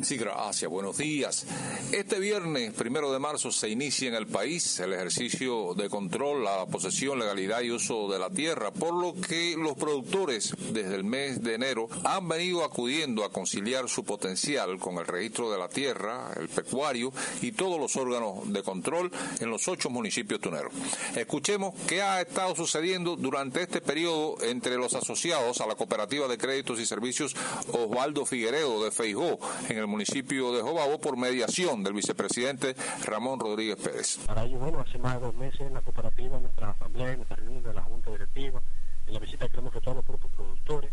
Sí, gracias. Buenos días. Este viernes, primero de marzo, se inicia en el país el ejercicio de control la posesión, legalidad y uso de la tierra, por lo que los productores desde el mes de enero han venido acudiendo a conciliar su potencial con el registro de la tierra, el pecuario y todos los órganos de control en los ocho municipios tuneros. Escuchemos qué ha estado sucediendo durante este periodo entre los asociados a la Cooperativa de Créditos y Servicios Osvaldo Figueredo de Feijó en el municipio de Jobabo por mediación del vicepresidente Ramón Rodríguez Pérez. Para ello, bueno, hace más de dos meses en la cooperativa, en nuestra asamblea, en nuestra reunión de la Junta Directiva, en la visita que hemos efectuado a los propios productores,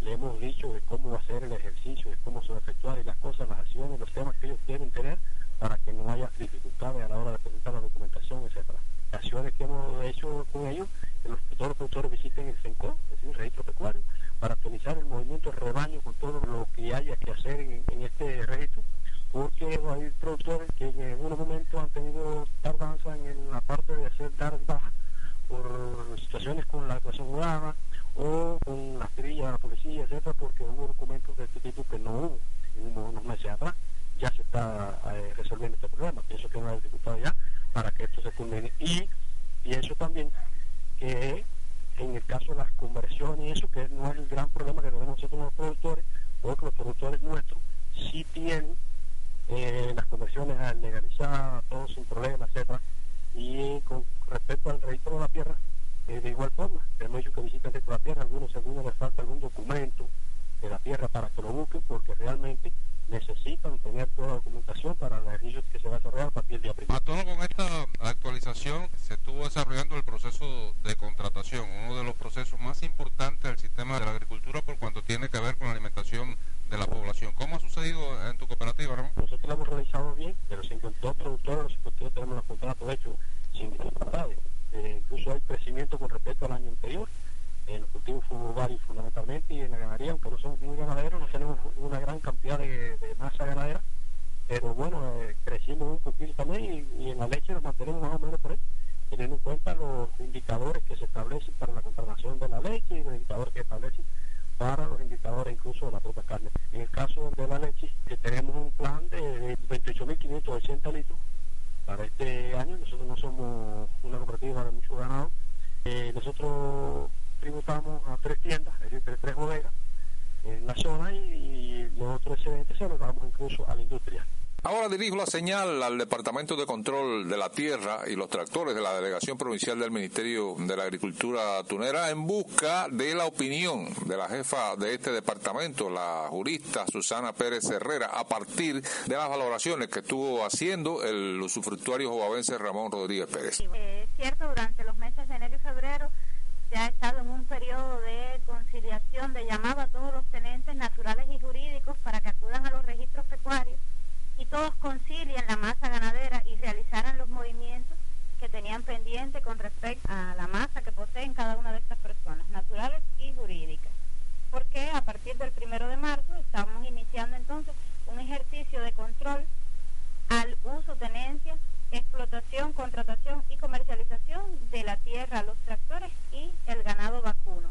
le hemos dicho de cómo hacer el ejercicio, de cómo se va a efectuar y las cosas, las acciones, los temas que ellos deben tener para que no haya dificultades a la hora de presentar la documentación, etcétera. Las acciones que hemos hecho con ellos, los, todos los productores visiten el CENCO, es decir, el registro pecuario, para actualizar el movimiento rebaño con todo lo que haya que hacer en, este registro, porque hay productores que en algunos momentos han tenido tardanza en la parte de hacer dar baja por situaciones con la declaración jurada o con las trillas de la policía, etcétera, porque hubo documentos de este tipo que no hubo en unos meses atrás. Ya se está eh, resolviendo este problema. Pienso que es una dificultad ya para que esto se culmine. Y pienso también que en el caso de y eso, que no es el gran problema que tenemos nosotros los productores, porque los productores nuestros sí tienen eh, las conversiones legalizadas, todo sin problema, etcétera. Y con respecto al registro de la tierra, eh, de igual forma, hemos dicho que visiten registro de la tierra, algunos algunos les falta algún documento de la tierra para que lo busquen, porque realmente necesitan tener toda la documentación para el ejercicio que se va a desarrollar a partir del día primero. A tono con esta actualización, se estuvo desarrollando el proceso de contratación, uno de los procesos más importantes del sistema de la agricultura por cuanto tiene que ver con la alimentación de la población. ¿Cómo ha sucedido en tu cooperativa? Nosotros lo hemos realizado bien, de los 52 productores, los 52 tenemos los contratos hechos sin dificultades. Eh, incluso hay crecimiento con respecto al año anterior en los cultivos varios fundamentalmente y en la ganadería, aunque no somos muy ganaderos, no tenemos una gran cantidad de, masa ganadera, pero bueno, eh, crecimos un poquito también y, y, en la leche nos mantenemos más o menos por ahí, teniendo en cuenta los indicadores que se establecen para la contratación de la leche y los indicadores que establecen para los indicadores incluso de la propia carne. En el caso de la leche, que tenemos un plan de 28.580 litros para este año, nosotros no somos una cooperativa de mucho ganado, eh, nosotros tributamos a tres tiendas, es decir, tres bodegas en la zona y, y los otros excedentes se los damos incluso a la industria. Ahora dirijo la señal al Departamento de Control de la Tierra y los tractores de la Delegación Provincial del Ministerio de la Agricultura Tunera en busca de la opinión de la jefa de este departamento, la jurista Susana Pérez Herrera, a partir de las valoraciones que estuvo haciendo el usufructuario jovavense Ramón Rodríguez Pérez. Es eh, cierto, durante los meses de enero y febrero se ha estado en un periodo de conciliación, de llamado a todos los tenentes naturales y jurídicos para que acudan a los registros pecuarios y todos concilien la masa ganadera y realizaran los movimientos que tenían pendiente con respecto a la masa que poseen cada una de estas personas, naturales y jurídicas. Porque a partir del primero de marzo estamos iniciando entonces un ejercicio de control al uso, tenencia, explotación, contratación y comercialización de la tierra, los tractores y el ganado vacuno,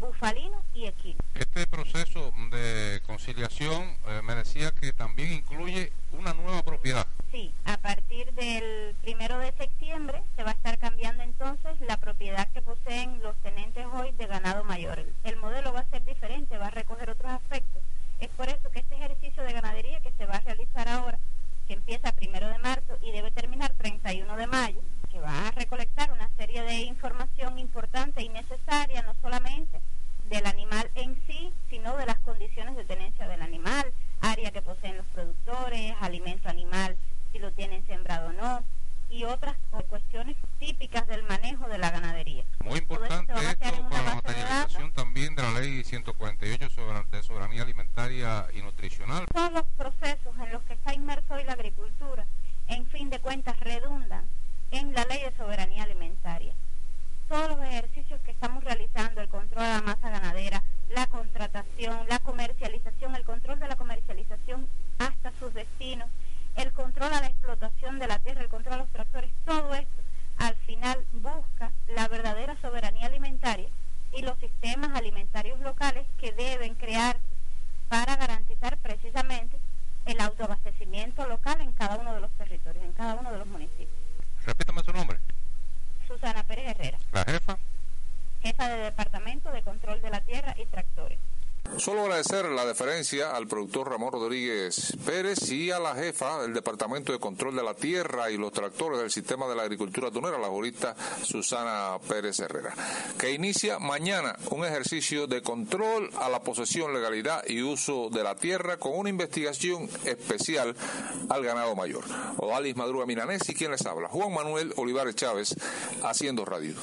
bufalino y equino. Este proceso de conciliación eh, me decía que también incluye una nueva propiedad. Sí, a partir del primero de septiembre se va a estar cambiando entonces la propiedad que poseen los tenentes hoy de ganado mayor. El, el modelo va a ser diferente, va a recoger otros aspectos. Es por eso que este ejercicio de ganadería que se va a realizar ahora, que empieza primero de marzo y debe terminar 31 de mayo, que va a recolectar una serie de información importante y necesaria, no solamente del animal en sí, sino de las condiciones de tenencia del animal, área que poseen los productores, alimento animal, si lo tienen sembrado o no, y otras cuestiones típicas del manejo de la ganadería. Muy importante esto para la materialización de también de la ley 148 sobre, de soberanía alimentaria y nutricional. Todos los procesos en los que está inmerso hoy la agricultura, en fin de cuentas, redundan en la ley de soberanía alimentaria todos los ejercicios que estamos realizando, el control de la masa ganadera, la contratación, la comercialización, el control de la comercialización hasta sus destinos, el control a la explotación de la tierra, el control a los tractores, todo esto al final busca la verdadera soberanía alimentaria y los sistemas alimentarios locales que deben crearse para garantizar precisamente el autoabastecimiento local en cada uno de los territorios, en cada uno de los municipios. Jefa. Jefa de Departamento de Control de la Tierra y Tractores. Solo agradecer la deferencia al productor Ramón Rodríguez Pérez y a la jefa del Departamento de Control de la Tierra y los tractores del Sistema de la Agricultura Tunera, la jurista Susana Pérez Herrera, que inicia mañana un ejercicio de control a la posesión, legalidad y uso de la tierra con una investigación especial al ganado mayor. Odalis Madruga Milanés y quien les habla, Juan Manuel Olivares Chávez, haciendo radio.